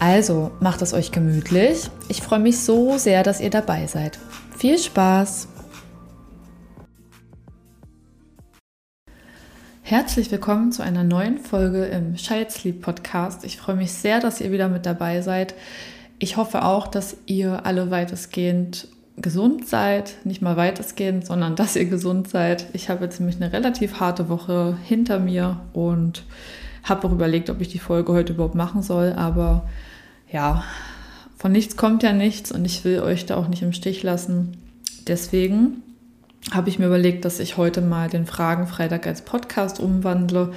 Also macht es euch gemütlich. Ich freue mich so sehr, dass ihr dabei seid. Viel Spaß! Herzlich willkommen zu einer neuen Folge im Child Sleep Podcast. Ich freue mich sehr, dass ihr wieder mit dabei seid. Ich hoffe auch, dass ihr alle weitestgehend gesund seid. Nicht mal weitestgehend, sondern dass ihr gesund seid. Ich habe jetzt nämlich eine relativ harte Woche hinter mir und habe auch überlegt, ob ich die Folge heute überhaupt machen soll. Aber ja, von nichts kommt ja nichts und ich will euch da auch nicht im Stich lassen. Deswegen habe ich mir überlegt, dass ich heute mal den Fragenfreitag als Podcast umwandle.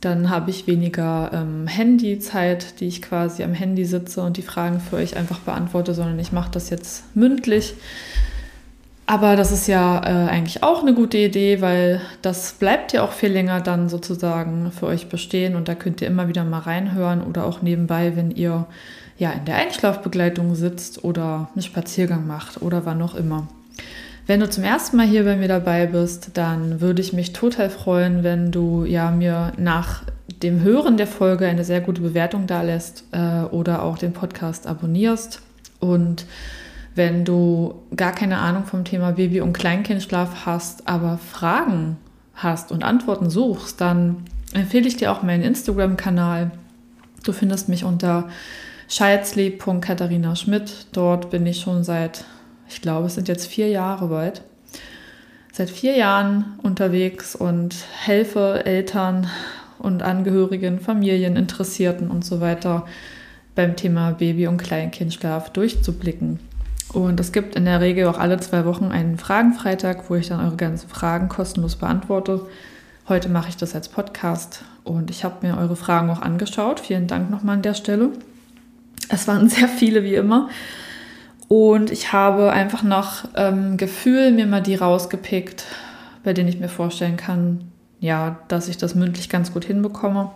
Dann habe ich weniger ähm, Handyzeit, die ich quasi am Handy sitze und die Fragen für euch einfach beantworte, sondern ich mache das jetzt mündlich. Aber das ist ja äh, eigentlich auch eine gute Idee, weil das bleibt ja auch viel länger dann sozusagen für euch bestehen und da könnt ihr immer wieder mal reinhören oder auch nebenbei, wenn ihr ja in der Einschlafbegleitung sitzt oder einen Spaziergang macht oder wann auch immer. Wenn du zum ersten Mal hier bei mir dabei bist, dann würde ich mich total freuen, wenn du ja mir nach dem Hören der Folge eine sehr gute Bewertung da lässt äh, oder auch den Podcast abonnierst und wenn du gar keine Ahnung vom Thema Baby- und Kleinkindschlaf hast, aber Fragen hast und Antworten suchst, dann empfehle ich dir auch meinen Instagram-Kanal. Du findest mich unter scheidsleb.katharina Schmidt. Dort bin ich schon seit, ich glaube, es sind jetzt vier Jahre weit, seit vier Jahren unterwegs und helfe Eltern und Angehörigen, Familien, Interessierten und so weiter beim Thema Baby- und Kleinkindschlaf durchzublicken. Und es gibt in der Regel auch alle zwei Wochen einen Fragenfreitag, wo ich dann eure ganzen Fragen kostenlos beantworte. Heute mache ich das als Podcast und ich habe mir eure Fragen auch angeschaut. Vielen Dank nochmal an der Stelle. Es waren sehr viele wie immer. Und ich habe einfach nach ähm, Gefühl mir mal die rausgepickt, bei denen ich mir vorstellen kann, ja, dass ich das mündlich ganz gut hinbekomme.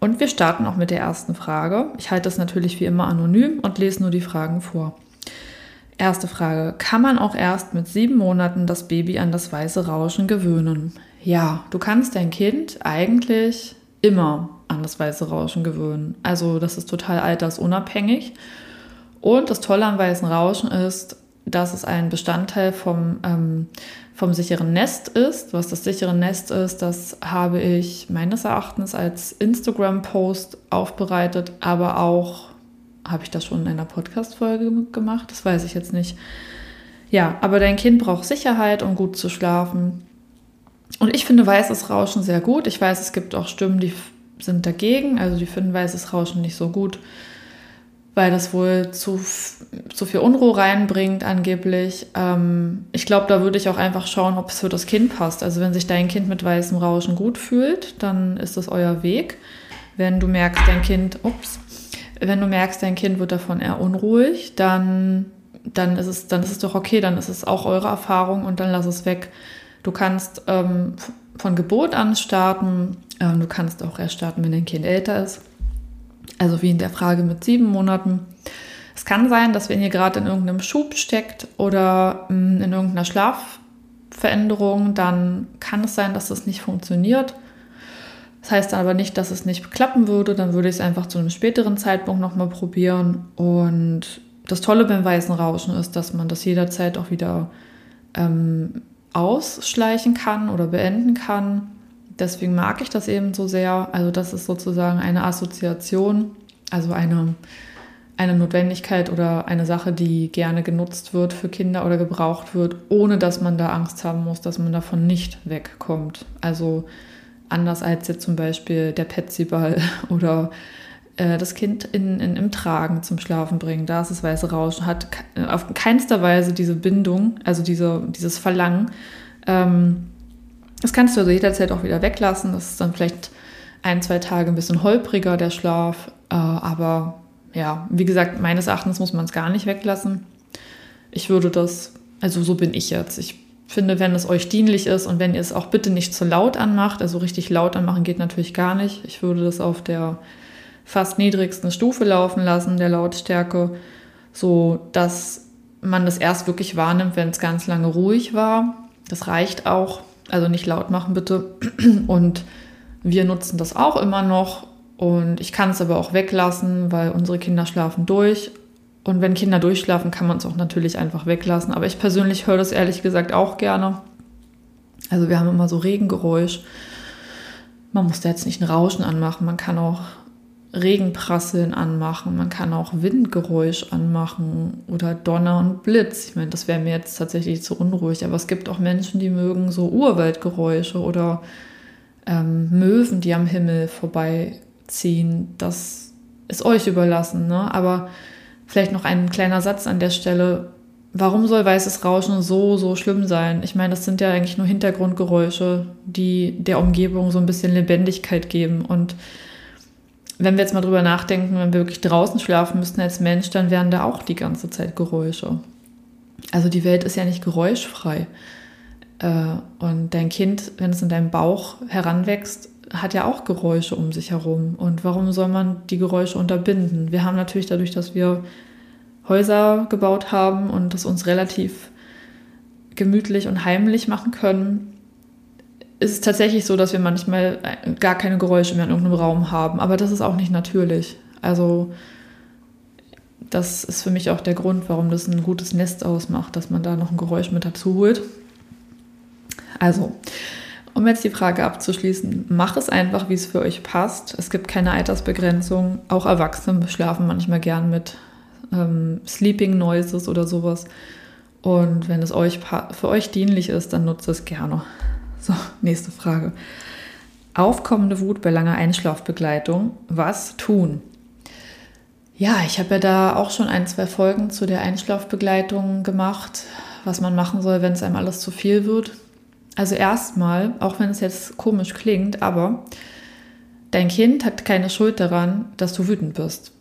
Und wir starten auch mit der ersten Frage. Ich halte das natürlich wie immer anonym und lese nur die Fragen vor. Erste Frage. Kann man auch erst mit sieben Monaten das Baby an das weiße Rauschen gewöhnen? Ja, du kannst dein Kind eigentlich immer an das weiße Rauschen gewöhnen. Also das ist total altersunabhängig. Und das Tolle am weißen Rauschen ist, dass es ein Bestandteil vom, ähm, vom sicheren Nest ist. Was das sichere Nest ist, das habe ich meines Erachtens als Instagram-Post aufbereitet, aber auch habe ich das schon in einer Podcast-Folge gemacht? Das weiß ich jetzt nicht. Ja, aber dein Kind braucht Sicherheit, um gut zu schlafen. Und ich finde weißes Rauschen sehr gut. Ich weiß, es gibt auch Stimmen, die sind dagegen. Also die finden weißes Rauschen nicht so gut, weil das wohl zu, zu viel Unruhe reinbringt angeblich. Ähm, ich glaube, da würde ich auch einfach schauen, ob es für das Kind passt. Also wenn sich dein Kind mit weißem Rauschen gut fühlt, dann ist das euer Weg. Wenn du merkst, dein Kind, ups, wenn du merkst, dein Kind wird davon eher unruhig, dann, dann, ist es, dann ist es doch okay, dann ist es auch eure Erfahrung und dann lass es weg. Du kannst ähm, von Geburt an starten, ähm, du kannst auch erst starten, wenn dein Kind älter ist. Also wie in der Frage mit sieben Monaten. Es kann sein, dass wenn ihr gerade in irgendeinem Schub steckt oder mm, in irgendeiner Schlafveränderung, dann kann es sein, dass das nicht funktioniert. Das heißt aber nicht, dass es nicht klappen würde. Dann würde ich es einfach zu einem späteren Zeitpunkt nochmal probieren. Und das Tolle beim weißen Rauschen ist, dass man das jederzeit auch wieder ähm, ausschleichen kann oder beenden kann. Deswegen mag ich das eben so sehr. Also das ist sozusagen eine Assoziation, also eine, eine Notwendigkeit oder eine Sache, die gerne genutzt wird für Kinder oder gebraucht wird, ohne dass man da Angst haben muss, dass man davon nicht wegkommt. Also Anders als jetzt zum Beispiel der Petsyball oder äh, das Kind in, in, im Tragen zum Schlafen bringen. Da ist das weiße Rauschen, hat auf keinster Weise diese Bindung, also diese, dieses Verlangen. Ähm, das kannst du also jederzeit auch wieder weglassen. Das ist dann vielleicht ein, zwei Tage ein bisschen holpriger, der Schlaf. Äh, aber ja, wie gesagt, meines Erachtens muss man es gar nicht weglassen. Ich würde das Also so bin ich jetzt. Ich finde, wenn es euch dienlich ist und wenn ihr es auch bitte nicht zu laut anmacht, also richtig laut anmachen geht natürlich gar nicht. Ich würde das auf der fast niedrigsten Stufe laufen lassen, der Lautstärke, so dass man das erst wirklich wahrnimmt, wenn es ganz lange ruhig war. Das reicht auch. Also nicht laut machen bitte. Und wir nutzen das auch immer noch. Und ich kann es aber auch weglassen, weil unsere Kinder schlafen durch. Und wenn Kinder durchschlafen, kann man es auch natürlich einfach weglassen. Aber ich persönlich höre das ehrlich gesagt auch gerne. Also wir haben immer so Regengeräusch. Man muss da jetzt nicht ein Rauschen anmachen. Man kann auch Regenprasseln anmachen. Man kann auch Windgeräusch anmachen oder Donner und Blitz. Ich meine, das wäre mir jetzt tatsächlich zu unruhig. Aber es gibt auch Menschen, die mögen so Urwaldgeräusche oder ähm, Möwen, die am Himmel vorbeiziehen. Das ist euch überlassen. Ne? Aber Vielleicht noch ein kleiner Satz an der Stelle. Warum soll weißes Rauschen so, so schlimm sein? Ich meine, das sind ja eigentlich nur Hintergrundgeräusche, die der Umgebung so ein bisschen Lebendigkeit geben. Und wenn wir jetzt mal drüber nachdenken, wenn wir wirklich draußen schlafen müssten als Mensch, dann wären da auch die ganze Zeit Geräusche. Also die Welt ist ja nicht geräuschfrei. Äh, und dein Kind, wenn es in deinem Bauch heranwächst, hat ja auch Geräusche um sich herum. Und warum soll man die Geräusche unterbinden? Wir haben natürlich dadurch, dass wir Häuser gebaut haben und es uns relativ gemütlich und heimlich machen können, ist es tatsächlich so, dass wir manchmal gar keine Geräusche mehr in irgendeinem Raum haben. Aber das ist auch nicht natürlich. Also das ist für mich auch der Grund, warum das ein gutes Nest ausmacht, dass man da noch ein Geräusch mit dazu holt. Also, um jetzt die Frage abzuschließen, mach es einfach, wie es für euch passt. Es gibt keine Altersbegrenzung. Auch Erwachsene schlafen manchmal gern mit ähm, Sleeping Noises oder sowas. Und wenn es euch für euch dienlich ist, dann nutzt es gerne. So, nächste Frage. Aufkommende Wut bei langer Einschlafbegleitung. Was tun? Ja, ich habe ja da auch schon ein, zwei Folgen zu der Einschlafbegleitung gemacht, was man machen soll, wenn es einem alles zu viel wird. Also erstmal, auch wenn es jetzt komisch klingt, aber dein Kind hat keine Schuld daran, dass du wütend bist.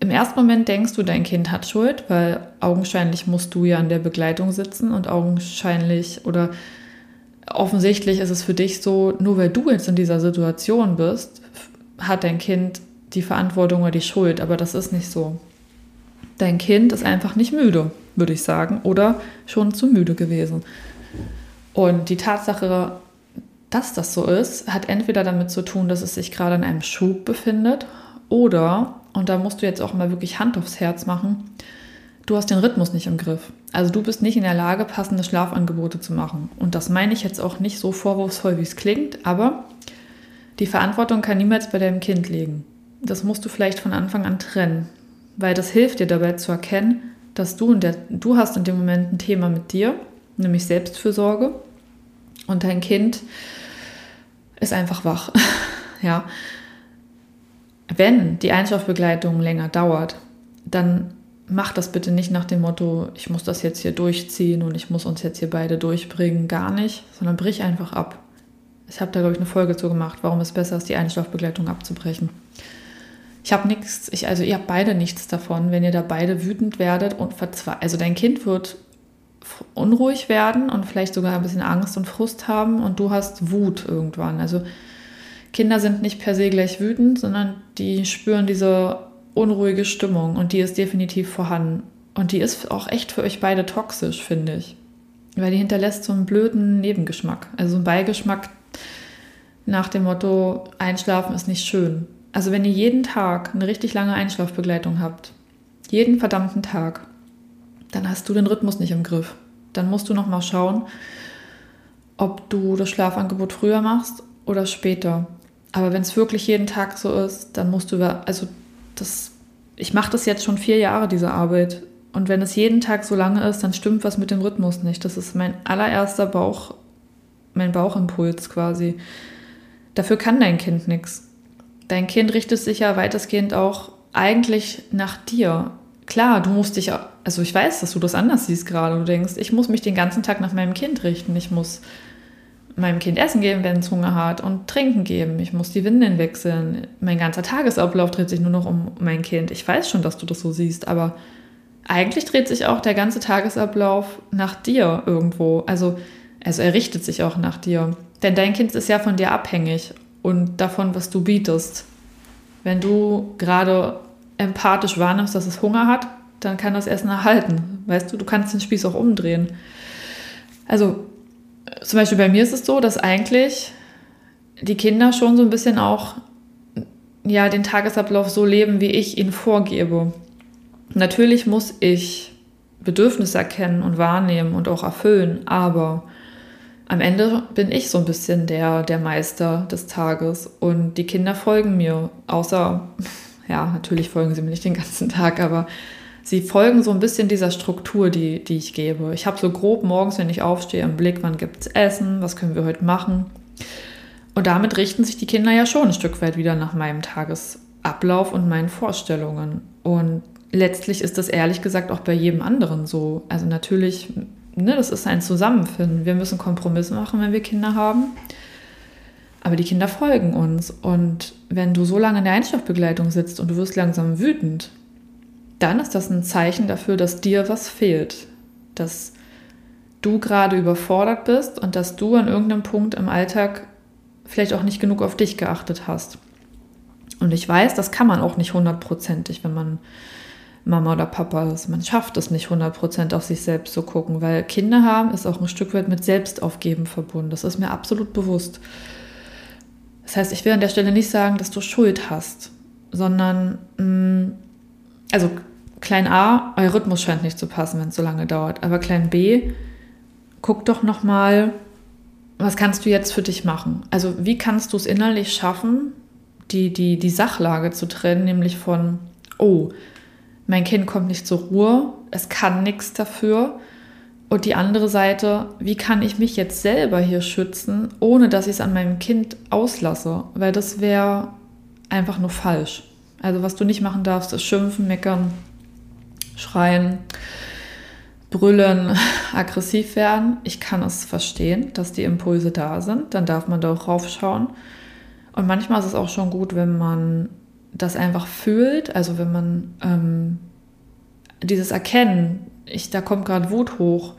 Im ersten Moment denkst du, dein Kind hat Schuld, weil augenscheinlich musst du ja in der Begleitung sitzen und augenscheinlich oder offensichtlich ist es für dich so, nur weil du jetzt in dieser Situation bist, hat dein Kind die Verantwortung oder die Schuld, aber das ist nicht so. Dein Kind ist einfach nicht müde, würde ich sagen, oder schon zu müde gewesen. Und die Tatsache, dass das so ist, hat entweder damit zu tun, dass es sich gerade in einem Schub befindet oder, und da musst du jetzt auch mal wirklich Hand aufs Herz machen, du hast den Rhythmus nicht im Griff. Also du bist nicht in der Lage, passende Schlafangebote zu machen. Und das meine ich jetzt auch nicht so vorwurfsvoll, wie es klingt, aber die Verantwortung kann niemals bei deinem Kind liegen. Das musst du vielleicht von Anfang an trennen, weil das hilft dir dabei zu erkennen, dass du, in der, du hast in dem Moment ein Thema mit dir nämlich Selbstfürsorge. Und dein Kind ist einfach wach. ja. Wenn die Einschlafbegleitung länger dauert, dann mach das bitte nicht nach dem Motto, ich muss das jetzt hier durchziehen und ich muss uns jetzt hier beide durchbringen, gar nicht, sondern brich einfach ab. Ich habe da, glaube ich, eine Folge zu gemacht, warum es besser ist, die Einschlafbegleitung abzubrechen. Ich habe nichts, ich, also ihr habt beide nichts davon, wenn ihr da beide wütend werdet und verzweifelt. Also dein Kind wird unruhig werden und vielleicht sogar ein bisschen Angst und Frust haben und du hast Wut irgendwann. Also Kinder sind nicht per se gleich wütend, sondern die spüren diese unruhige Stimmung und die ist definitiv vorhanden. Und die ist auch echt für euch beide toxisch, finde ich. Weil die hinterlässt so einen blöden Nebengeschmack. Also einen Beigeschmack nach dem Motto, Einschlafen ist nicht schön. Also wenn ihr jeden Tag eine richtig lange Einschlafbegleitung habt, jeden verdammten Tag, dann hast du den Rhythmus nicht im Griff. Dann musst du noch mal schauen, ob du das Schlafangebot früher machst oder später. Aber wenn es wirklich jeden Tag so ist, dann musst du, also das, ich mache das jetzt schon vier Jahre, diese Arbeit. Und wenn es jeden Tag so lange ist, dann stimmt was mit dem Rhythmus nicht. Das ist mein allererster Bauch, mein Bauchimpuls quasi. Dafür kann dein Kind nichts. Dein Kind richtet sich ja weitestgehend auch eigentlich nach dir klar, du musst dich, also ich weiß, dass du das anders siehst gerade. Du denkst, ich muss mich den ganzen Tag nach meinem Kind richten. Ich muss meinem Kind Essen geben, wenn es Hunger hat und Trinken geben. Ich muss die Windeln wechseln. Mein ganzer Tagesablauf dreht sich nur noch um mein Kind. Ich weiß schon, dass du das so siehst, aber eigentlich dreht sich auch der ganze Tagesablauf nach dir irgendwo. Also, also er richtet sich auch nach dir. Denn dein Kind ist ja von dir abhängig und davon, was du bietest. Wenn du gerade empathisch wahrnimmst, dass es Hunger hat, dann kann das Essen erhalten. Weißt du, du kannst den Spieß auch umdrehen. Also zum Beispiel bei mir ist es so, dass eigentlich die Kinder schon so ein bisschen auch ja, den Tagesablauf so leben, wie ich ihn vorgebe. Natürlich muss ich Bedürfnisse erkennen und wahrnehmen und auch erfüllen, aber am Ende bin ich so ein bisschen der, der Meister des Tages und die Kinder folgen mir, außer, ja, natürlich folgen sie mir nicht den ganzen Tag, aber sie folgen so ein bisschen dieser Struktur, die, die ich gebe. Ich habe so grob morgens, wenn ich aufstehe, im Blick, wann gibt es Essen, was können wir heute machen. Und damit richten sich die Kinder ja schon ein Stück weit wieder nach meinem Tagesablauf und meinen Vorstellungen. Und letztlich ist das ehrlich gesagt auch bei jedem anderen so. Also natürlich ne, das ist ein Zusammenfinden. Wir müssen Kompromisse machen, wenn wir Kinder haben. Aber die Kinder folgen uns. Und wenn du so lange in der Einschlafbegleitung sitzt und du wirst langsam wütend, dann ist das ein Zeichen dafür, dass dir was fehlt. Dass du gerade überfordert bist und dass du an irgendeinem Punkt im Alltag vielleicht auch nicht genug auf dich geachtet hast. Und ich weiß, das kann man auch nicht hundertprozentig, wenn man Mama oder Papa ist. Man schafft es nicht 100% auf sich selbst zu gucken, weil Kinder haben ist auch ein Stück weit mit Selbstaufgeben verbunden. Das ist mir absolut bewusst. Das heißt, ich will an der Stelle nicht sagen, dass du Schuld hast, sondern, mm, also klein a, euer Rhythmus scheint nicht zu passen, wenn es so lange dauert. Aber klein b, guck doch nochmal, was kannst du jetzt für dich machen? Also wie kannst du es innerlich schaffen, die, die, die Sachlage zu trennen, nämlich von, oh, mein Kind kommt nicht zur Ruhe, es kann nichts dafür. Und die andere Seite, wie kann ich mich jetzt selber hier schützen, ohne dass ich es an meinem Kind auslasse? Weil das wäre einfach nur falsch. Also was du nicht machen darfst, ist schimpfen, meckern, schreien, brüllen, aggressiv werden. Ich kann es verstehen, dass die Impulse da sind. Dann darf man da auch raufschauen. Und manchmal ist es auch schon gut, wenn man das einfach fühlt, also wenn man ähm, dieses Erkennen, ich, da kommt gerade Wut hoch,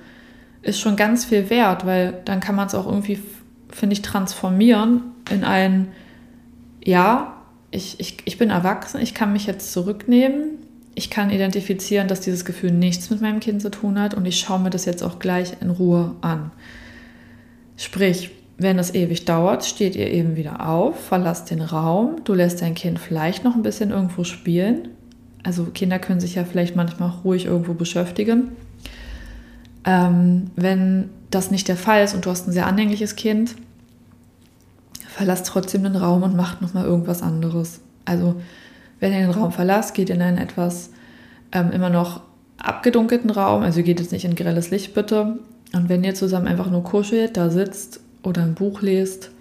ist schon ganz viel wert, weil dann kann man es auch irgendwie, finde ich, transformieren in ein, ja, ich, ich, ich bin erwachsen, ich kann mich jetzt zurücknehmen, ich kann identifizieren, dass dieses Gefühl nichts mit meinem Kind zu tun hat und ich schaue mir das jetzt auch gleich in Ruhe an. Sprich, wenn es ewig dauert, steht ihr eben wieder auf, verlasst den Raum, du lässt dein Kind vielleicht noch ein bisschen irgendwo spielen. Also Kinder können sich ja vielleicht manchmal ruhig irgendwo beschäftigen. Ähm, wenn das nicht der Fall ist und du hast ein sehr anhängliches Kind, verlasst trotzdem den Raum und macht nochmal irgendwas anderes. Also wenn ihr den Raum verlasst, geht in einen etwas ähm, immer noch abgedunkelten Raum, also geht jetzt nicht in grelles Licht bitte. Und wenn ihr zusammen einfach nur kuschelt, da sitzt oder ein Buch lest.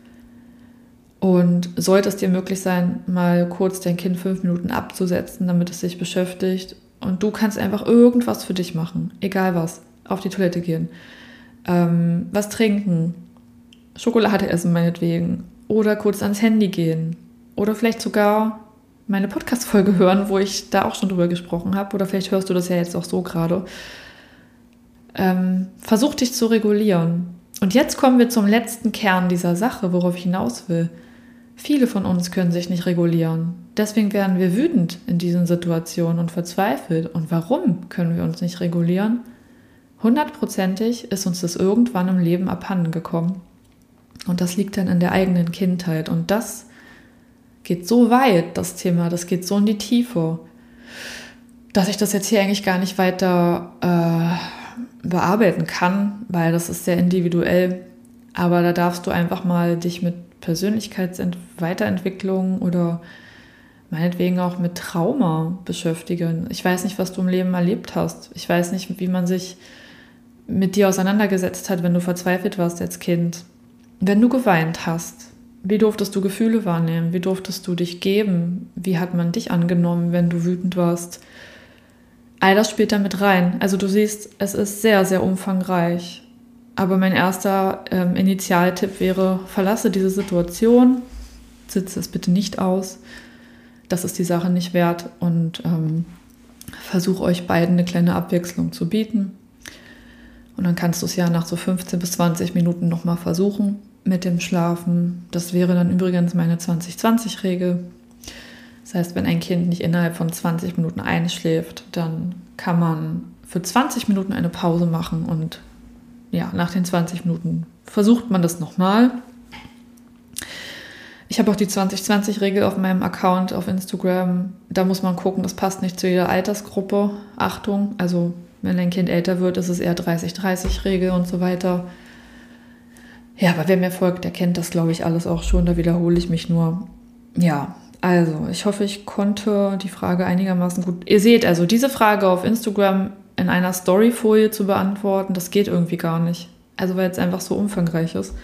Und sollte es dir möglich sein, mal kurz dein Kind fünf Minuten abzusetzen, damit es sich beschäftigt. Und du kannst einfach irgendwas für dich machen, egal was. Auf die Toilette gehen, ähm, was trinken, Schokolade essen meinetwegen. Oder kurz ans Handy gehen. Oder vielleicht sogar meine Podcast-Folge hören, wo ich da auch schon drüber gesprochen habe. Oder vielleicht hörst du das ja jetzt auch so gerade. Ähm, versuch dich zu regulieren. Und jetzt kommen wir zum letzten Kern dieser Sache, worauf ich hinaus will. Viele von uns können sich nicht regulieren. Deswegen werden wir wütend in diesen Situationen und verzweifelt. Und warum können wir uns nicht regulieren? Hundertprozentig ist uns das irgendwann im Leben abhanden gekommen. Und das liegt dann in der eigenen Kindheit. Und das geht so weit, das Thema, das geht so in die Tiefe, dass ich das jetzt hier eigentlich gar nicht weiter äh, bearbeiten kann, weil das ist sehr individuell. Aber da darfst du einfach mal dich mit Persönlichkeitsweiterentwicklung oder meinetwegen auch mit Trauma beschäftigen. Ich weiß nicht, was du im Leben erlebt hast. Ich weiß nicht, wie man sich mit dir auseinandergesetzt hat, wenn du verzweifelt warst als Kind. Wenn du geweint hast, wie durftest du Gefühle wahrnehmen? Wie durftest du dich geben? Wie hat man dich angenommen, wenn du wütend warst? All das spielt da mit rein. Also du siehst, es ist sehr, sehr umfangreich. Aber mein erster ähm, Initialtipp wäre, verlasse diese Situation, sitze es bitte nicht aus. Das ist die Sache nicht wert und ähm, versuche euch beiden eine kleine Abwechslung zu bieten. Und dann kannst du es ja nach so 15 bis 20 Minuten nochmal versuchen mit dem Schlafen. Das wäre dann übrigens meine 20-20-Regel. Das heißt, wenn ein Kind nicht innerhalb von 20 Minuten einschläft, dann kann man für 20 Minuten eine Pause machen und ja, nach den 20 Minuten versucht man das nochmal. Ich habe auch die 2020-Regel auf meinem Account auf Instagram. Da muss man gucken, das passt nicht zu jeder Altersgruppe. Achtung, also wenn dein Kind älter wird, ist es eher 30-30-Regel und so weiter. Ja, aber wer mir folgt, der kennt das, glaube ich, alles auch schon. Da wiederhole ich mich nur. Ja, also ich hoffe, ich konnte die Frage einigermaßen gut. Ihr seht also, diese Frage auf Instagram in einer Storyfolie zu beantworten, das geht irgendwie gar nicht. Also weil es einfach so umfangreich ist.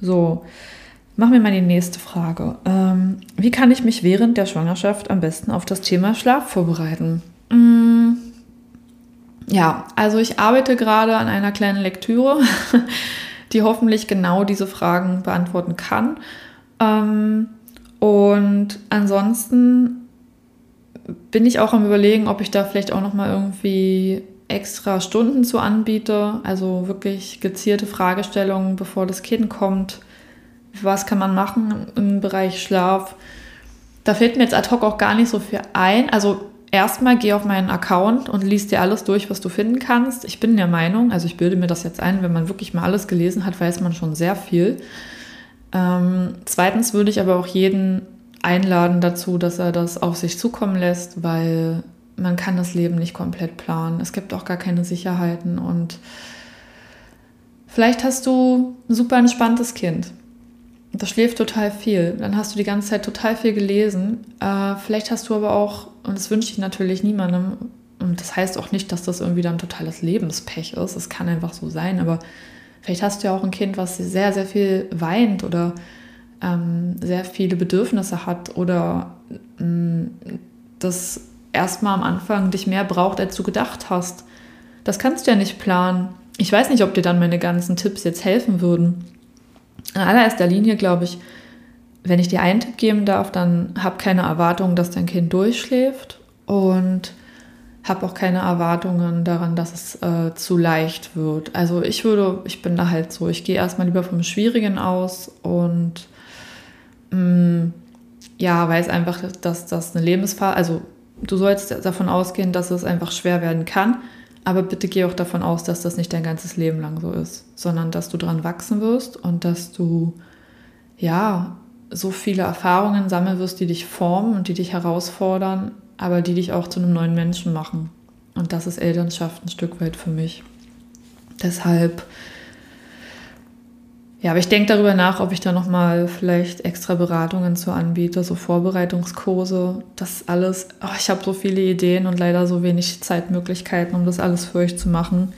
So, Machen wir mal die nächste Frage. Ähm, wie kann ich mich während der Schwangerschaft am besten auf das Thema Schlaf vorbereiten? Mm, ja, also ich arbeite gerade an einer kleinen Lektüre, die hoffentlich genau diese Fragen beantworten kann. Ähm, und ansonsten bin ich auch am Überlegen, ob ich da vielleicht auch noch mal irgendwie extra Stunden zu anbiete, also wirklich gezielte Fragestellungen, bevor das Kind kommt was kann man machen im Bereich Schlaf? Da fällt mir jetzt ad hoc auch gar nicht so viel ein. Also erstmal geh auf meinen Account und liest dir alles durch, was du finden kannst. Ich bin der Meinung, also ich bilde mir das jetzt ein, wenn man wirklich mal alles gelesen hat, weiß man schon sehr viel. Ähm, zweitens würde ich aber auch jeden einladen dazu, dass er das auf sich zukommen lässt, weil man kann das Leben nicht komplett planen. Es gibt auch gar keine Sicherheiten und vielleicht hast du ein super entspanntes Kind das schläft total viel. Dann hast du die ganze Zeit total viel gelesen. Äh, vielleicht hast du aber auch, und das wünsche ich natürlich niemandem, und das heißt auch nicht, dass das irgendwie dann totales Lebenspech ist. Es kann einfach so sein, aber vielleicht hast du ja auch ein Kind, was sehr, sehr viel weint oder ähm, sehr viele Bedürfnisse hat oder ähm, das erstmal am Anfang dich mehr braucht, als du gedacht hast. Das kannst du ja nicht planen. Ich weiß nicht, ob dir dann meine ganzen Tipps jetzt helfen würden. In allererster Linie glaube ich, wenn ich dir einen Tipp geben darf, dann hab keine Erwartungen, dass dein Kind durchschläft und hab auch keine Erwartungen daran, dass es äh, zu leicht wird. Also ich würde, ich bin da halt so, ich gehe erstmal lieber vom Schwierigen aus und mh, mm, ja, weiß einfach, dass das eine Lebensphase, also du sollst davon ausgehen, dass es einfach schwer werden kann, aber bitte geh auch davon aus, dass das nicht dein ganzes Leben lang so ist, sondern dass du dran wachsen wirst und dass du ja so viele Erfahrungen sammeln wirst, die dich formen und die dich herausfordern, aber die dich auch zu einem neuen Menschen machen. Und das ist Elternschaft ein Stück weit für mich. Deshalb ja, aber ich denke darüber nach, ob ich da nochmal vielleicht extra Beratungen zu anbiete, so Vorbereitungskurse, das alles. Oh, ich habe so viele Ideen und leider so wenig Zeitmöglichkeiten, um das alles für euch zu machen.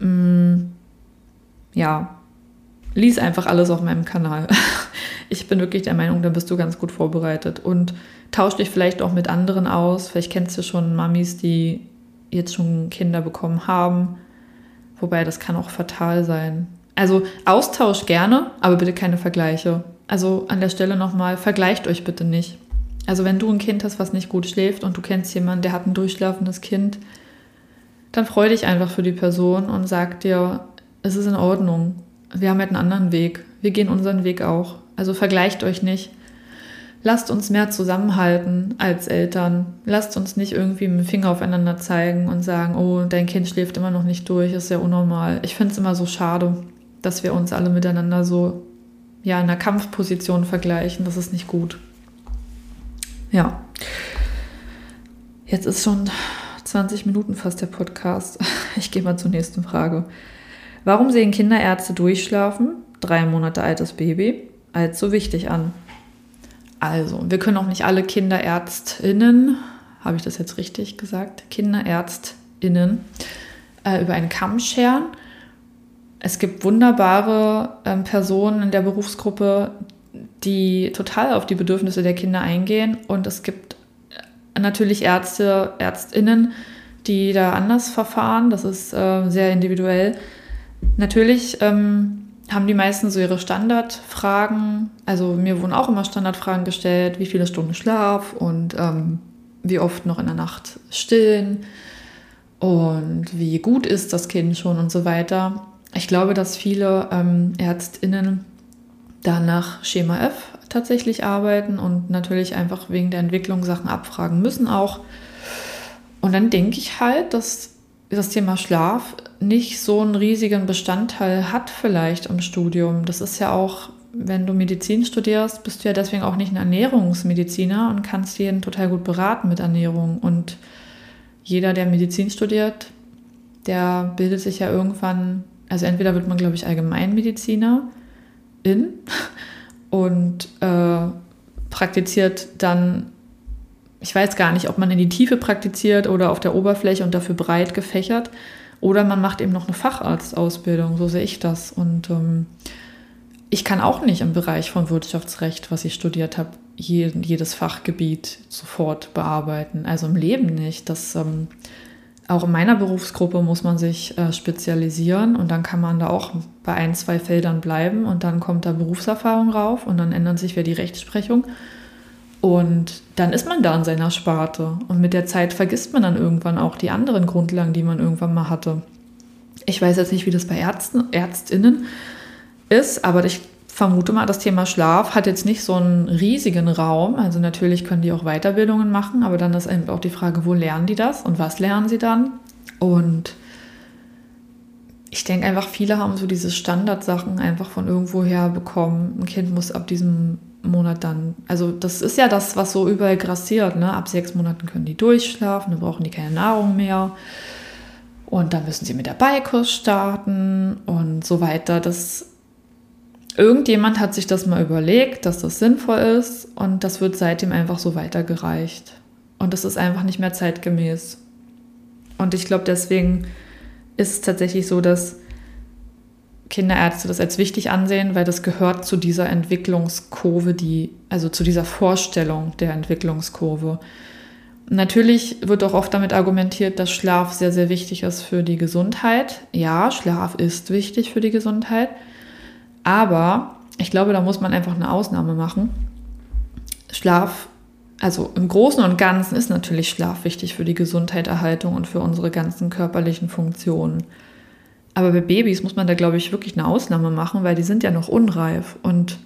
Mm, ja, lies einfach alles auf meinem Kanal. Ich bin wirklich der Meinung, da bist du ganz gut vorbereitet und tausch dich vielleicht auch mit anderen aus. Vielleicht kennst du schon Mamis, die jetzt schon Kinder bekommen haben. Wobei das kann auch fatal sein. Also Austausch gerne, aber bitte keine Vergleiche. Also an der Stelle nochmal, vergleicht euch bitte nicht. Also wenn du ein Kind hast, was nicht gut schläft und du kennst jemanden, der hat ein durchschlafendes Kind, dann freu dich einfach für die Person und sag dir, es ist in Ordnung. Wir haben halt einen anderen Weg. Wir gehen unseren Weg auch. Also vergleicht euch nicht. Lasst uns mehr zusammenhalten als Eltern. Lasst uns nicht irgendwie mit dem Finger aufeinander zeigen und sagen, oh, dein Kind schläft immer noch nicht durch, ist ja unnormal. Ich finde es immer so schade dass wir uns alle miteinander so ja, in einer Kampfposition vergleichen. Das ist nicht gut. Ja. Jetzt ist schon 20 Minuten fast der Podcast. Ich gehe mal zur nächsten Frage. Warum sehen Kinderärzte durchschlafen, drei Monate altes Baby, als so wichtig an? Also, wir können auch nicht alle KinderärztInnen, habe ich das jetzt richtig gesagt, KinderärztInnen äh, über einen Kamm scheren es gibt wunderbare ähm, Personen in der Berufsgruppe, die total auf die Bedürfnisse der Kinder eingehen. Und es gibt äh, natürlich Ärzte, Ärztinnen, die da anders verfahren. Das ist äh, sehr individuell. Natürlich ähm, haben die meisten so ihre Standardfragen. Also mir wurden auch immer Standardfragen gestellt, wie viele Stunden Schlaf und ähm, wie oft noch in der Nacht stillen und wie gut ist das Kind schon und so weiter. Ich glaube, dass viele ähm, Ärztinnen da nach Schema F tatsächlich arbeiten und natürlich einfach wegen der Entwicklung Sachen abfragen müssen auch. Und dann denke ich halt, dass das Thema Schlaf nicht so einen riesigen Bestandteil hat vielleicht im Studium. Das ist ja auch, wenn du Medizin studierst, bist du ja deswegen auch nicht ein Ernährungsmediziner und kannst jeden total gut beraten mit Ernährung. Und jeder, der Medizin studiert, der bildet sich ja irgendwann, also entweder wird man, glaube ich, Allgemeinmediziner in und äh, praktiziert dann, ich weiß gar nicht, ob man in die Tiefe praktiziert oder auf der Oberfläche und dafür breit gefächert. Oder man macht eben noch eine Facharztausbildung, so sehe ich das. Und ähm, ich kann auch nicht im Bereich von Wirtschaftsrecht, was ich studiert habe, jedes Fachgebiet sofort bearbeiten. Also im Leben nicht. Das, ähm, auch in meiner Berufsgruppe muss man sich äh, spezialisieren und dann kann man da auch bei ein, zwei Feldern bleiben und dann kommt da Berufserfahrung rauf und dann ändert sich wieder die Rechtsprechung. Und dann ist man da in seiner Sparte. Und mit der Zeit vergisst man dann irgendwann auch die anderen Grundlagen, die man irgendwann mal hatte. Ich weiß jetzt nicht, wie das bei Ärzten, Ärztinnen ist, aber ich vermute mal, das Thema Schlaf hat jetzt nicht so einen riesigen Raum. Also natürlich können die auch Weiterbildungen machen, aber dann ist eben auch die Frage, wo lernen die das und was lernen sie dann? Und ich denke einfach, viele haben so diese Standardsachen einfach von irgendwoher bekommen. Ein Kind muss ab diesem Monat dann, also das ist ja das, was so überall grassiert. Ne? Ab sechs Monaten können die durchschlafen, dann brauchen die keine Nahrung mehr. Und dann müssen sie mit der Beikurs starten und so weiter. Das irgendjemand hat sich das mal überlegt, dass das sinnvoll ist und das wird seitdem einfach so weitergereicht. Und das ist einfach nicht mehr zeitgemäß. Und ich glaube, deswegen ist es tatsächlich so, dass Kinderärzte das als wichtig ansehen, weil das gehört zu dieser Entwicklungskurve, die, also zu dieser Vorstellung der Entwicklungskurve. Natürlich wird auch oft damit argumentiert, dass Schlaf sehr, sehr wichtig ist für die Gesundheit. Ja, Schlaf ist wichtig für die Gesundheit. Aber ich glaube, da muss man einfach eine Ausnahme machen. Schlaf, also im Großen und Ganzen ist natürlich Schlaf wichtig für die Gesundheitserhaltung und für unsere ganzen körperlichen Funktionen. Aber bei Babys muss man da, glaube ich, wirklich eine Ausnahme machen, weil die sind ja noch unreif. Und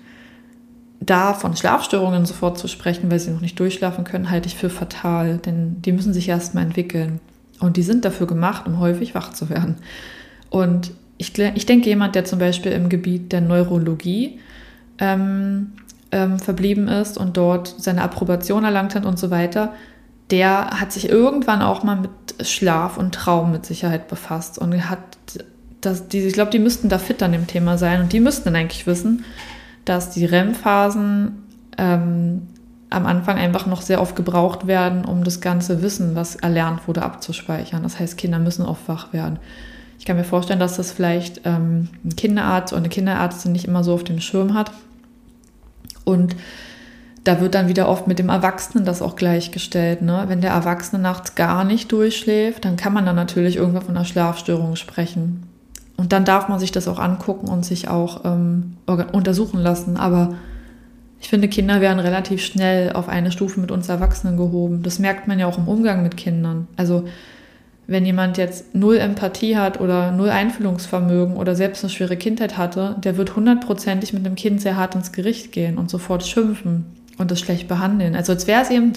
da von Schlafstörungen sofort zu sprechen, weil sie noch nicht durchschlafen können, halte ich für fatal, denn die müssen sich erstmal entwickeln. Und die sind dafür gemacht, um häufig wach zu werden. Und ich, ich denke, jemand, der zum Beispiel im Gebiet der Neurologie ähm, ähm, verblieben ist und dort seine Approbation erlangt hat und so weiter, der hat sich irgendwann auch mal mit Schlaf und Traum mit Sicherheit befasst und hat das, die, ich glaube, die müssten da fit an dem Thema sein und die müssten dann eigentlich wissen, dass die REM-Phasen ähm, am Anfang einfach noch sehr oft gebraucht werden, um das ganze Wissen, was erlernt wurde, abzuspeichern. Das heißt, Kinder müssen oft wach werden. Ich kann mir vorstellen, dass das vielleicht ähm, ein Kinderarzt oder eine Kinderärztin nicht immer so auf dem Schirm hat. Und da wird dann wieder oft mit dem Erwachsenen das auch gleichgestellt. Ne? Wenn der Erwachsene nachts gar nicht durchschläft, dann kann man dann natürlich irgendwann von einer Schlafstörung sprechen. Und dann darf man sich das auch angucken und sich auch ähm, untersuchen lassen. Aber ich finde, Kinder werden relativ schnell auf eine Stufe mit uns Erwachsenen gehoben. Das merkt man ja auch im Umgang mit Kindern. Also wenn jemand jetzt null Empathie hat oder null Einfühlungsvermögen oder selbst eine schwere Kindheit hatte, der wird hundertprozentig mit einem Kind sehr hart ins Gericht gehen und sofort schimpfen und es schlecht behandeln. Also als wäre es eben,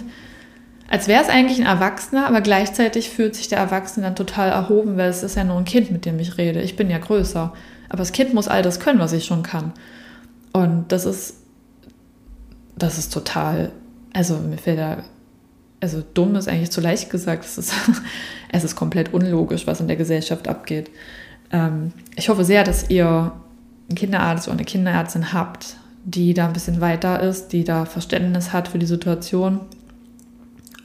als wäre es eigentlich ein Erwachsener, aber gleichzeitig fühlt sich der Erwachsene dann total erhoben, weil es ist ja nur ein Kind, mit dem ich rede. Ich bin ja größer. Aber das Kind muss all das können, was ich schon kann. Und das ist, das ist total, also mir fällt da also dumm ist eigentlich zu leicht gesagt, es ist, es ist komplett unlogisch, was in der Gesellschaft abgeht. Ähm, ich hoffe sehr, dass ihr einen Kinderarzt oder eine Kinderärztin habt, die da ein bisschen weiter ist, die da Verständnis hat für die Situation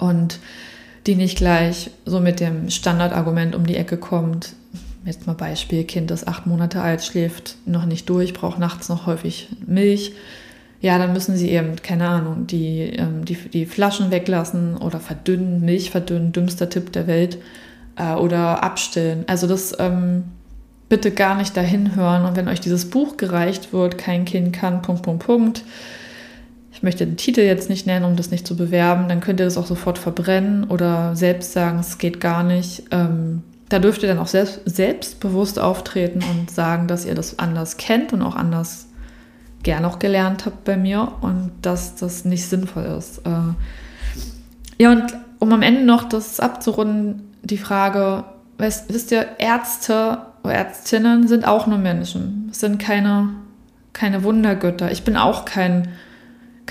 und die nicht gleich so mit dem Standardargument um die Ecke kommt. Jetzt mal Beispiel, Kind ist acht Monate alt, schläft noch nicht durch, braucht nachts noch häufig Milch ja, dann müssen sie eben, keine Ahnung, die, ähm, die, die Flaschen weglassen oder verdünnen, Milch verdünnen, dümmster Tipp der Welt, äh, oder abstillen. Also das ähm, bitte gar nicht dahin hören. Und wenn euch dieses Buch gereicht wird, kein Kind kann, Punkt, Punkt, Punkt, ich möchte den Titel jetzt nicht nennen, um das nicht zu bewerben, dann könnt ihr das auch sofort verbrennen oder selbst sagen, es geht gar nicht. Ähm, da dürft ihr dann auch selbst, selbstbewusst auftreten und sagen, dass ihr das anders kennt und auch anders gern auch gelernt habt bei mir und dass das nicht sinnvoll ist. Äh, ja, und um am Ende noch das abzurunden, die Frage, weißt, wisst ihr, Ärzte oder Ärztinnen sind auch nur Menschen. Sind keine, keine Wundergötter. Ich bin auch kein,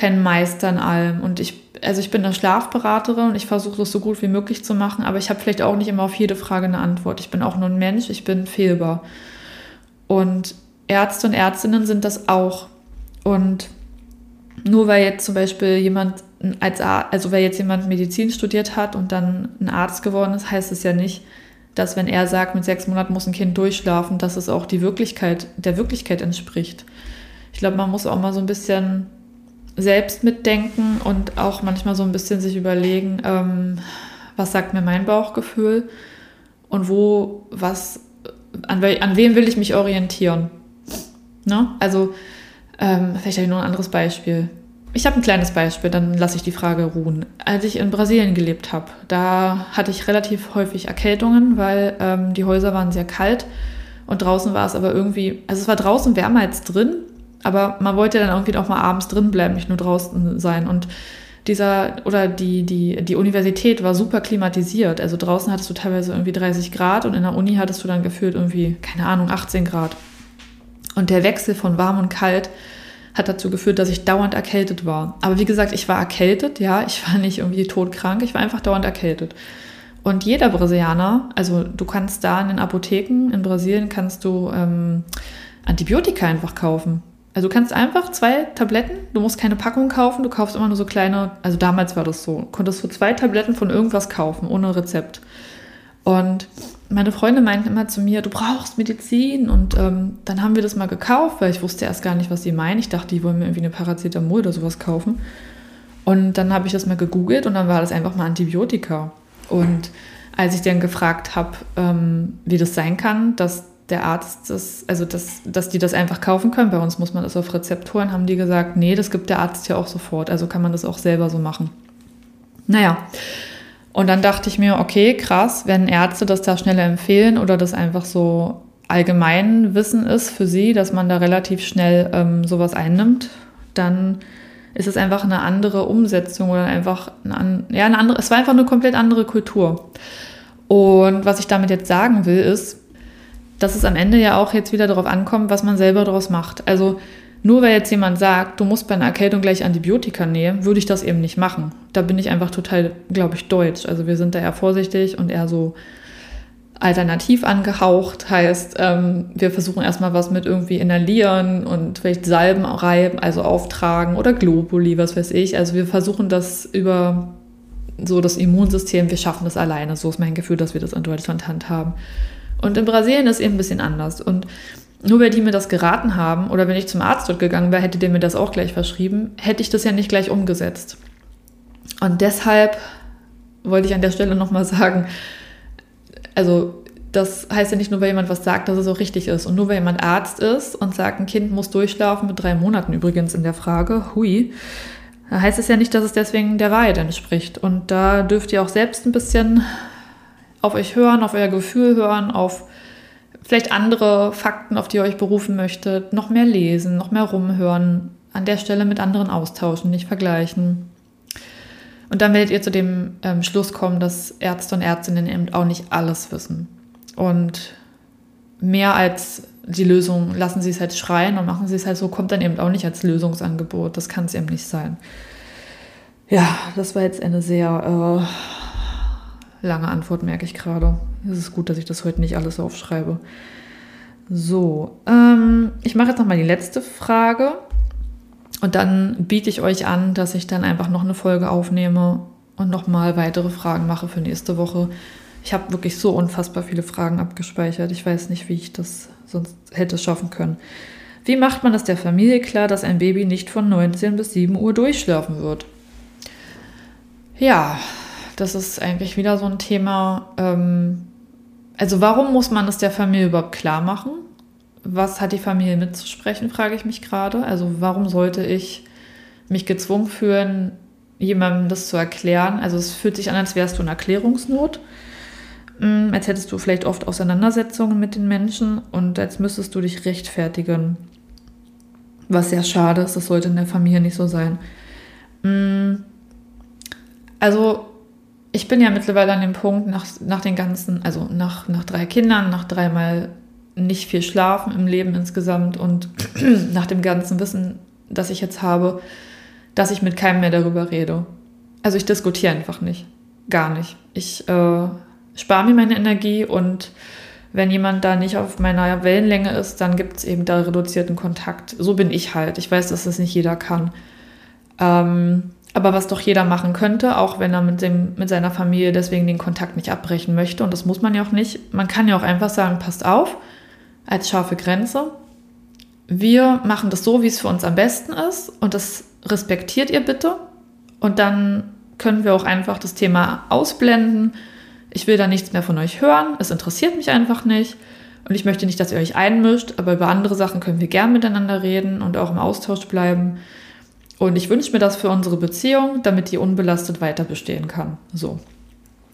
kein Meister in allem. Und ich, also ich bin eine Schlafberaterin und ich versuche das so gut wie möglich zu machen, aber ich habe vielleicht auch nicht immer auf jede Frage eine Antwort. Ich bin auch nur ein Mensch, ich bin fehlbar. Und Ärzte und Ärztinnen sind das auch. Und nur weil jetzt zum Beispiel jemand als Arzt, also weil jetzt jemand Medizin studiert hat und dann ein Arzt geworden ist, heißt es ja nicht, dass wenn er sagt, mit sechs Monaten muss ein Kind durchschlafen, dass es auch die Wirklichkeit, der Wirklichkeit entspricht. Ich glaube, man muss auch mal so ein bisschen selbst mitdenken und auch manchmal so ein bisschen sich überlegen, ähm, was sagt mir mein Bauchgefühl und wo, was, an, an wem will ich mich orientieren. Ne? Also, ähm, vielleicht habe ich noch ein anderes Beispiel. Ich habe ein kleines Beispiel, dann lasse ich die Frage ruhen. Als ich in Brasilien gelebt habe, da hatte ich relativ häufig Erkältungen, weil ähm, die Häuser waren sehr kalt und draußen war es aber irgendwie, also es war draußen wärmer als drin, aber man wollte dann irgendwie auch mal abends drin bleiben, nicht nur draußen sein. Und dieser oder die, die, die Universität war super klimatisiert. Also draußen hattest du teilweise irgendwie 30 Grad und in der Uni hattest du dann gefühlt irgendwie, keine Ahnung, 18 Grad. Und der Wechsel von warm und kalt hat dazu geführt, dass ich dauernd erkältet war. Aber wie gesagt, ich war erkältet, ja, ich war nicht irgendwie todkrank, ich war einfach dauernd erkältet. Und jeder Brasilianer, also du kannst da in den Apotheken in Brasilien kannst du ähm, Antibiotika einfach kaufen. Also du kannst einfach zwei Tabletten, du musst keine Packung kaufen, du kaufst immer nur so kleine, also damals war das so, konntest du zwei Tabletten von irgendwas kaufen, ohne Rezept. Und meine Freundin meinte immer zu mir, du brauchst Medizin. Und ähm, dann haben wir das mal gekauft, weil ich wusste erst gar nicht, was sie meinen. Ich dachte, die wollen mir irgendwie eine Paracetamol oder sowas kaufen. Und dann habe ich das mal gegoogelt und dann war das einfach mal Antibiotika. Und als ich dann gefragt habe, ähm, wie das sein kann, dass der Arzt das, also dass, dass die das einfach kaufen können, bei uns muss man das auf Rezept holen, haben die gesagt, nee, das gibt der Arzt ja auch sofort, also kann man das auch selber so machen. Naja, und dann dachte ich mir, okay, krass, wenn Ärzte das da schneller empfehlen oder das einfach so allgemein Wissen ist für sie, dass man da relativ schnell ähm, sowas einnimmt, dann ist es einfach eine andere Umsetzung oder einfach eine, ja, eine andere, es war einfach eine komplett andere Kultur. Und was ich damit jetzt sagen will, ist, dass es am Ende ja auch jetzt wieder darauf ankommt, was man selber daraus macht. Also nur weil jetzt jemand sagt, du musst bei einer Erkältung gleich Antibiotika nehmen, würde ich das eben nicht machen. Da bin ich einfach total, glaube ich, deutsch. Also wir sind da eher vorsichtig und eher so alternativ angehaucht. Heißt, ähm, wir versuchen erstmal was mit irgendwie inhalieren und vielleicht Salben reiben, also auftragen oder Globuli, was weiß ich. Also wir versuchen das über so das Immunsystem, wir schaffen das alleine. So ist mein Gefühl, dass wir das in Deutschland handhaben. Und in Brasilien ist eben ein bisschen anders. Und nur weil die mir das geraten haben oder wenn ich zum Arzt dort gegangen wäre, hätte der mir das auch gleich verschrieben, hätte ich das ja nicht gleich umgesetzt. Und deshalb wollte ich an der Stelle nochmal sagen, also das heißt ja nicht nur, weil jemand was sagt, dass es auch richtig ist. Und nur weil jemand Arzt ist und sagt, ein Kind muss durchlaufen, mit drei Monaten übrigens in der Frage, hui, heißt es ja nicht, dass es deswegen der Wahrheit entspricht. Und da dürft ihr auch selbst ein bisschen auf euch hören, auf euer Gefühl hören, auf vielleicht andere Fakten, auf die ihr euch berufen möchtet, noch mehr lesen, noch mehr rumhören, an der Stelle mit anderen austauschen, nicht vergleichen. Und dann werdet ihr zu dem ähm, Schluss kommen, dass Ärzte und Ärztinnen eben auch nicht alles wissen. Und mehr als die Lösung, lassen sie es halt schreien und machen sie es halt so, kommt dann eben auch nicht als Lösungsangebot. Das kann es eben nicht sein. Ja, das war jetzt eine sehr äh, lange Antwort, merke ich gerade. Es ist gut, dass ich das heute nicht alles aufschreibe. So, ähm, ich mache jetzt nochmal die letzte Frage und dann biete ich euch an, dass ich dann einfach noch eine Folge aufnehme und nochmal weitere Fragen mache für nächste Woche. Ich habe wirklich so unfassbar viele Fragen abgespeichert. Ich weiß nicht, wie ich das sonst hätte schaffen können. Wie macht man es der Familie klar, dass ein Baby nicht von 19 bis 7 Uhr durchschlafen wird? Ja, das ist eigentlich wieder so ein Thema, ähm, also warum muss man es der Familie überhaupt klar machen? Was hat die Familie mitzusprechen, frage ich mich gerade. Also warum sollte ich mich gezwungen fühlen, jemandem das zu erklären. Also es fühlt sich an, als wärst du in Erklärungsnot, mm, als hättest du vielleicht oft Auseinandersetzungen mit den Menschen und als müsstest du dich rechtfertigen. Was sehr schade ist, das sollte in der Familie nicht so sein. Mm, also ich bin ja mittlerweile an dem Punkt, nach, nach den ganzen, also nach, nach drei Kindern, nach dreimal nicht viel Schlafen im Leben insgesamt und nach dem ganzen Wissen, das ich jetzt habe, dass ich mit keinem mehr darüber rede. Also ich diskutiere einfach nicht. Gar nicht. Ich äh, spare mir meine Energie und wenn jemand da nicht auf meiner Wellenlänge ist, dann gibt es eben da reduzierten Kontakt. So bin ich halt. Ich weiß, dass das nicht jeder kann. Ähm, aber was doch jeder machen könnte, auch wenn er mit, dem, mit seiner Familie deswegen den Kontakt nicht abbrechen möchte. Und das muss man ja auch nicht. Man kann ja auch einfach sagen, passt auf, als scharfe Grenze. Wir machen das so, wie es für uns am besten ist. Und das respektiert ihr bitte. Und dann können wir auch einfach das Thema ausblenden. Ich will da nichts mehr von euch hören. Es interessiert mich einfach nicht. Und ich möchte nicht, dass ihr euch einmischt. Aber über andere Sachen können wir gern miteinander reden und auch im Austausch bleiben. Und ich wünsche mir das für unsere Beziehung, damit die unbelastet weiter bestehen kann. So.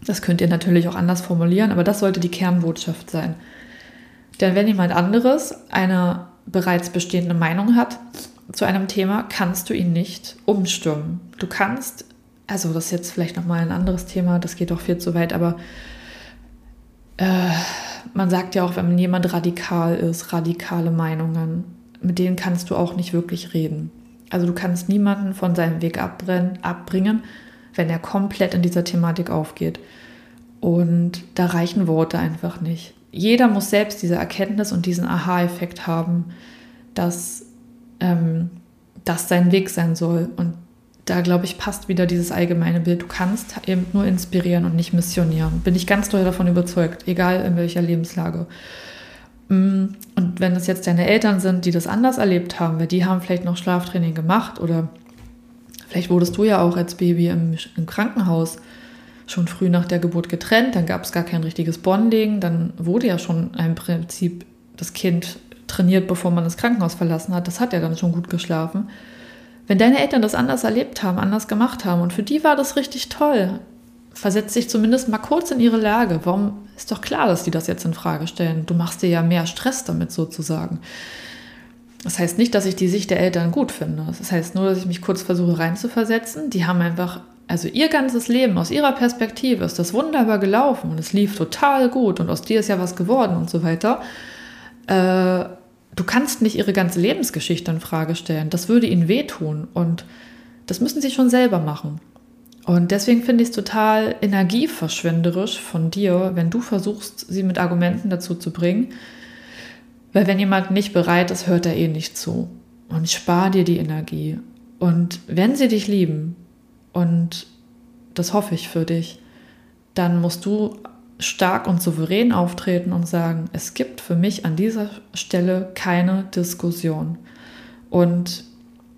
Das könnt ihr natürlich auch anders formulieren, aber das sollte die Kernbotschaft sein. Denn wenn jemand anderes eine bereits bestehende Meinung hat zu einem Thema, kannst du ihn nicht umstimmen. Du kannst, also das ist jetzt vielleicht nochmal ein anderes Thema, das geht doch viel zu weit, aber äh, man sagt ja auch, wenn jemand radikal ist, radikale Meinungen, mit denen kannst du auch nicht wirklich reden. Also du kannst niemanden von seinem Weg abbringen, wenn er komplett in dieser Thematik aufgeht. Und da reichen Worte einfach nicht. Jeder muss selbst diese Erkenntnis und diesen Aha-Effekt haben, dass ähm, das sein Weg sein soll. Und da, glaube ich, passt wieder dieses allgemeine Bild. Du kannst eben nur inspirieren und nicht missionieren. Bin ich ganz doll davon überzeugt, egal in welcher Lebenslage. Mm, und wenn es jetzt deine Eltern sind, die das anders erlebt haben, weil die haben vielleicht noch Schlaftraining gemacht oder vielleicht wurdest du ja auch als Baby im, im Krankenhaus schon früh nach der Geburt getrennt, dann gab es gar kein richtiges Bonding, dann wurde ja schon im Prinzip das Kind trainiert, bevor man das Krankenhaus verlassen hat. Das hat ja dann schon gut geschlafen. Wenn deine Eltern das anders erlebt haben, anders gemacht haben und für die war das richtig toll, versetz dich zumindest mal kurz in ihre Lage. Warum ist doch klar, dass die das jetzt in Frage stellen? Du machst dir ja mehr Stress damit sozusagen. Das heißt nicht, dass ich die Sicht der Eltern gut finde. Das heißt nur, dass ich mich kurz versuche reinzuversetzen. Die haben einfach, also ihr ganzes Leben aus ihrer Perspektive ist das wunderbar gelaufen und es lief total gut und aus dir ist ja was geworden und so weiter. Äh, du kannst nicht ihre ganze Lebensgeschichte in Frage stellen. Das würde ihnen wehtun und das müssen sie schon selber machen. Und deswegen finde ich es total energieverschwenderisch von dir, wenn du versuchst, sie mit Argumenten dazu zu bringen. Weil wenn jemand nicht bereit ist, hört er eh nicht zu. Und spar dir die Energie. Und wenn sie dich lieben, und das hoffe ich für dich, dann musst du stark und souverän auftreten und sagen, es gibt für mich an dieser Stelle keine Diskussion. Und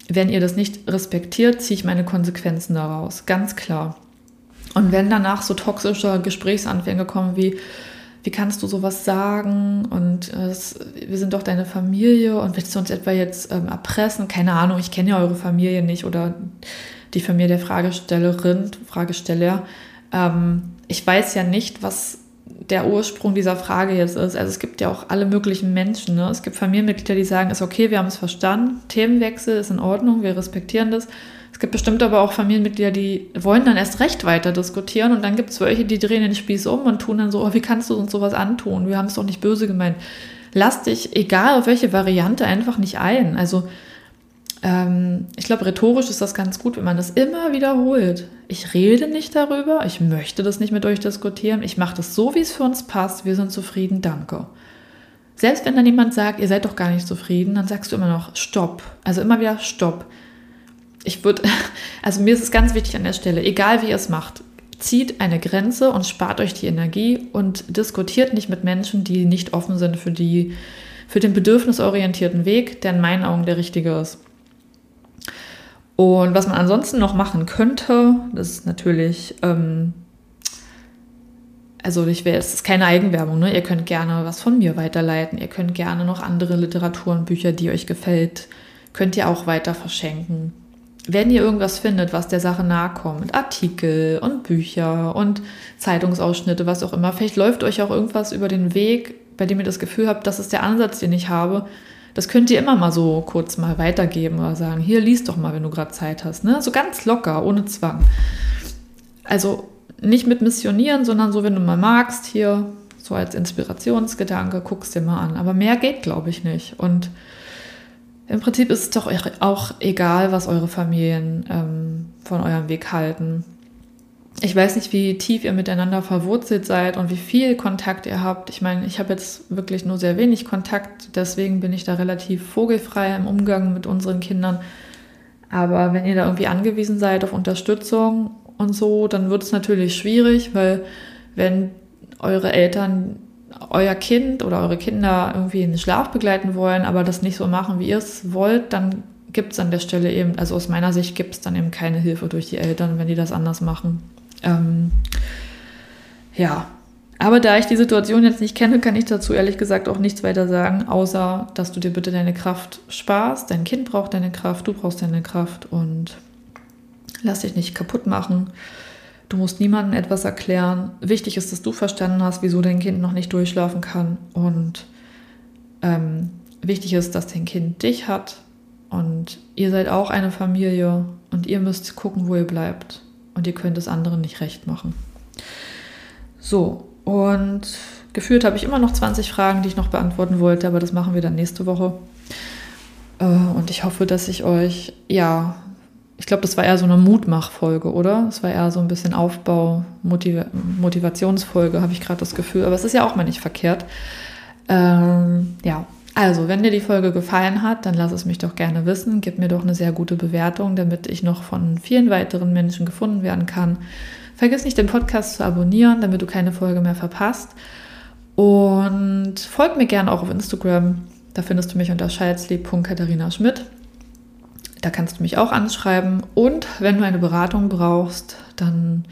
wenn ihr das nicht respektiert, ziehe ich meine Konsequenzen daraus. Ganz klar. Und wenn danach so toxische Gesprächsanfänge kommen wie, wie kannst du sowas sagen und äh, wir sind doch deine Familie und willst du uns etwa jetzt ähm, erpressen? Keine Ahnung, ich kenne ja eure Familie nicht oder die Familie der Fragestellerin, Fragesteller. Ähm, ich weiß ja nicht, was der Ursprung dieser Frage jetzt ist. Also es gibt ja auch alle möglichen Menschen. Ne? Es gibt Familienmitglieder, die sagen, ist okay, wir haben es verstanden, Themenwechsel ist in Ordnung, wir respektieren das. Es gibt bestimmt aber auch Familienmitglieder, die wollen dann erst recht weiter diskutieren und dann gibt es welche, die drehen den Spieß um und tun dann so, oh, wie kannst du uns sowas antun? Wir haben es doch nicht böse gemeint. Lass dich, egal auf welche Variante, einfach nicht ein. Also ähm, ich glaube, rhetorisch ist das ganz gut, wenn man das immer wiederholt. Ich rede nicht darüber, ich möchte das nicht mit euch diskutieren, ich mache das so, wie es für uns passt, wir sind zufrieden, danke. Selbst wenn dann jemand sagt, ihr seid doch gar nicht zufrieden, dann sagst du immer noch Stopp. Also immer wieder Stopp. Ich würde, also mir ist es ganz wichtig an der Stelle, egal wie ihr es macht, zieht eine Grenze und spart euch die Energie und diskutiert nicht mit Menschen, die nicht offen sind für die, für den bedürfnisorientierten Weg, der in meinen Augen der richtige ist. Und was man ansonsten noch machen könnte, das ist natürlich, ähm, also ich will, es ist keine Eigenwerbung, ne? Ihr könnt gerne was von mir weiterleiten. Ihr könnt gerne noch andere Literaturen, Bücher, die euch gefällt, könnt ihr auch weiter verschenken. wenn ihr irgendwas findet, was der Sache nahe kommt, Artikel und Bücher und Zeitungsausschnitte, was auch immer, vielleicht läuft euch auch irgendwas über den Weg, bei dem ihr das Gefühl habt, das ist der Ansatz, den ich habe, das könnt ihr immer mal so kurz mal weitergeben oder sagen, hier liest doch mal, wenn du gerade Zeit hast. Ne? So ganz locker, ohne Zwang. Also nicht mit missionieren, sondern so, wenn du mal magst, hier so als Inspirationsgedanke, guckst dir mal an. Aber mehr geht, glaube ich, nicht. Und im Prinzip ist es doch auch egal, was eure Familien ähm, von eurem Weg halten. Ich weiß nicht, wie tief ihr miteinander verwurzelt seid und wie viel Kontakt ihr habt. Ich meine, ich habe jetzt wirklich nur sehr wenig Kontakt, deswegen bin ich da relativ vogelfrei im Umgang mit unseren Kindern. Aber wenn ihr da irgendwie angewiesen seid auf Unterstützung und so, dann wird es natürlich schwierig, weil wenn eure Eltern euer Kind oder eure Kinder irgendwie in den Schlaf begleiten wollen, aber das nicht so machen, wie ihr es wollt, dann gibt es an der Stelle eben, also aus meiner Sicht gibt es dann eben keine Hilfe durch die Eltern, wenn die das anders machen. Ähm, ja, aber da ich die Situation jetzt nicht kenne, kann ich dazu ehrlich gesagt auch nichts weiter sagen, außer dass du dir bitte deine Kraft sparst. Dein Kind braucht deine Kraft, du brauchst deine Kraft und lass dich nicht kaputt machen. Du musst niemandem etwas erklären. Wichtig ist, dass du verstanden hast, wieso dein Kind noch nicht durchschlafen kann. Und ähm, wichtig ist, dass dein Kind dich hat. Und ihr seid auch eine Familie und ihr müsst gucken, wo ihr bleibt. Und ihr könnt es anderen nicht recht machen. So, und gefühlt habe ich immer noch 20 Fragen, die ich noch beantworten wollte, aber das machen wir dann nächste Woche. Äh, und ich hoffe, dass ich euch ja ich glaube, das war eher so eine Mutmachfolge, oder? Es war eher so ein bisschen Aufbau, Motiv Motivationsfolge, habe ich gerade das Gefühl. Aber es ist ja auch mal nicht verkehrt. Ähm, ja, also, wenn dir die Folge gefallen hat, dann lass es mich doch gerne wissen. Gib mir doch eine sehr gute Bewertung, damit ich noch von vielen weiteren Menschen gefunden werden kann. Vergiss nicht, den Podcast zu abonnieren, damit du keine Folge mehr verpasst. Und folg mir gerne auch auf Instagram. Da findest du mich unter schalzlieb.katharina Schmidt. Da kannst du mich auch anschreiben. Und wenn du eine Beratung brauchst, dann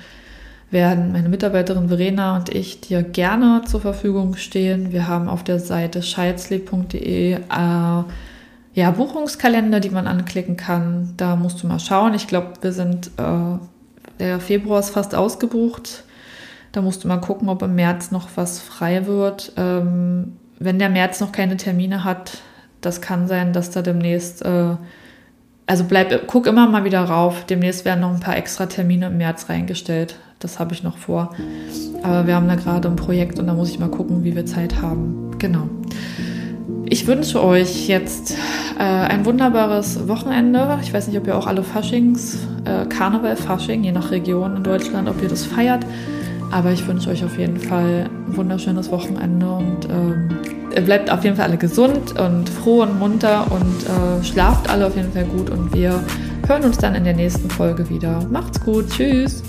werden meine Mitarbeiterin Verena und ich dir gerne zur Verfügung stehen. Wir haben auf der Seite scheizli.de äh, ja, Buchungskalender, die man anklicken kann. Da musst du mal schauen. Ich glaube, wir sind, äh, der Februar ist fast ausgebucht. Da musst du mal gucken, ob im März noch was frei wird. Ähm, wenn der März noch keine Termine hat, das kann sein, dass da demnächst äh, also bleib, guck immer mal wieder rauf. Demnächst werden noch ein paar extra Termine im März reingestellt. Das habe ich noch vor. Aber wir haben da gerade ein Projekt und da muss ich mal gucken, wie wir Zeit haben. Genau. Ich wünsche euch jetzt äh, ein wunderbares Wochenende. Ich weiß nicht, ob ihr auch alle Faschings, äh, Karneval, Fasching, je nach Region in Deutschland, ob ihr das feiert. Aber ich wünsche euch auf jeden Fall ein wunderschönes Wochenende und ähm, bleibt auf jeden Fall alle gesund und froh und munter und äh, schlaft alle auf jeden Fall gut und wir hören uns dann in der nächsten Folge wieder. Macht's gut, tschüss!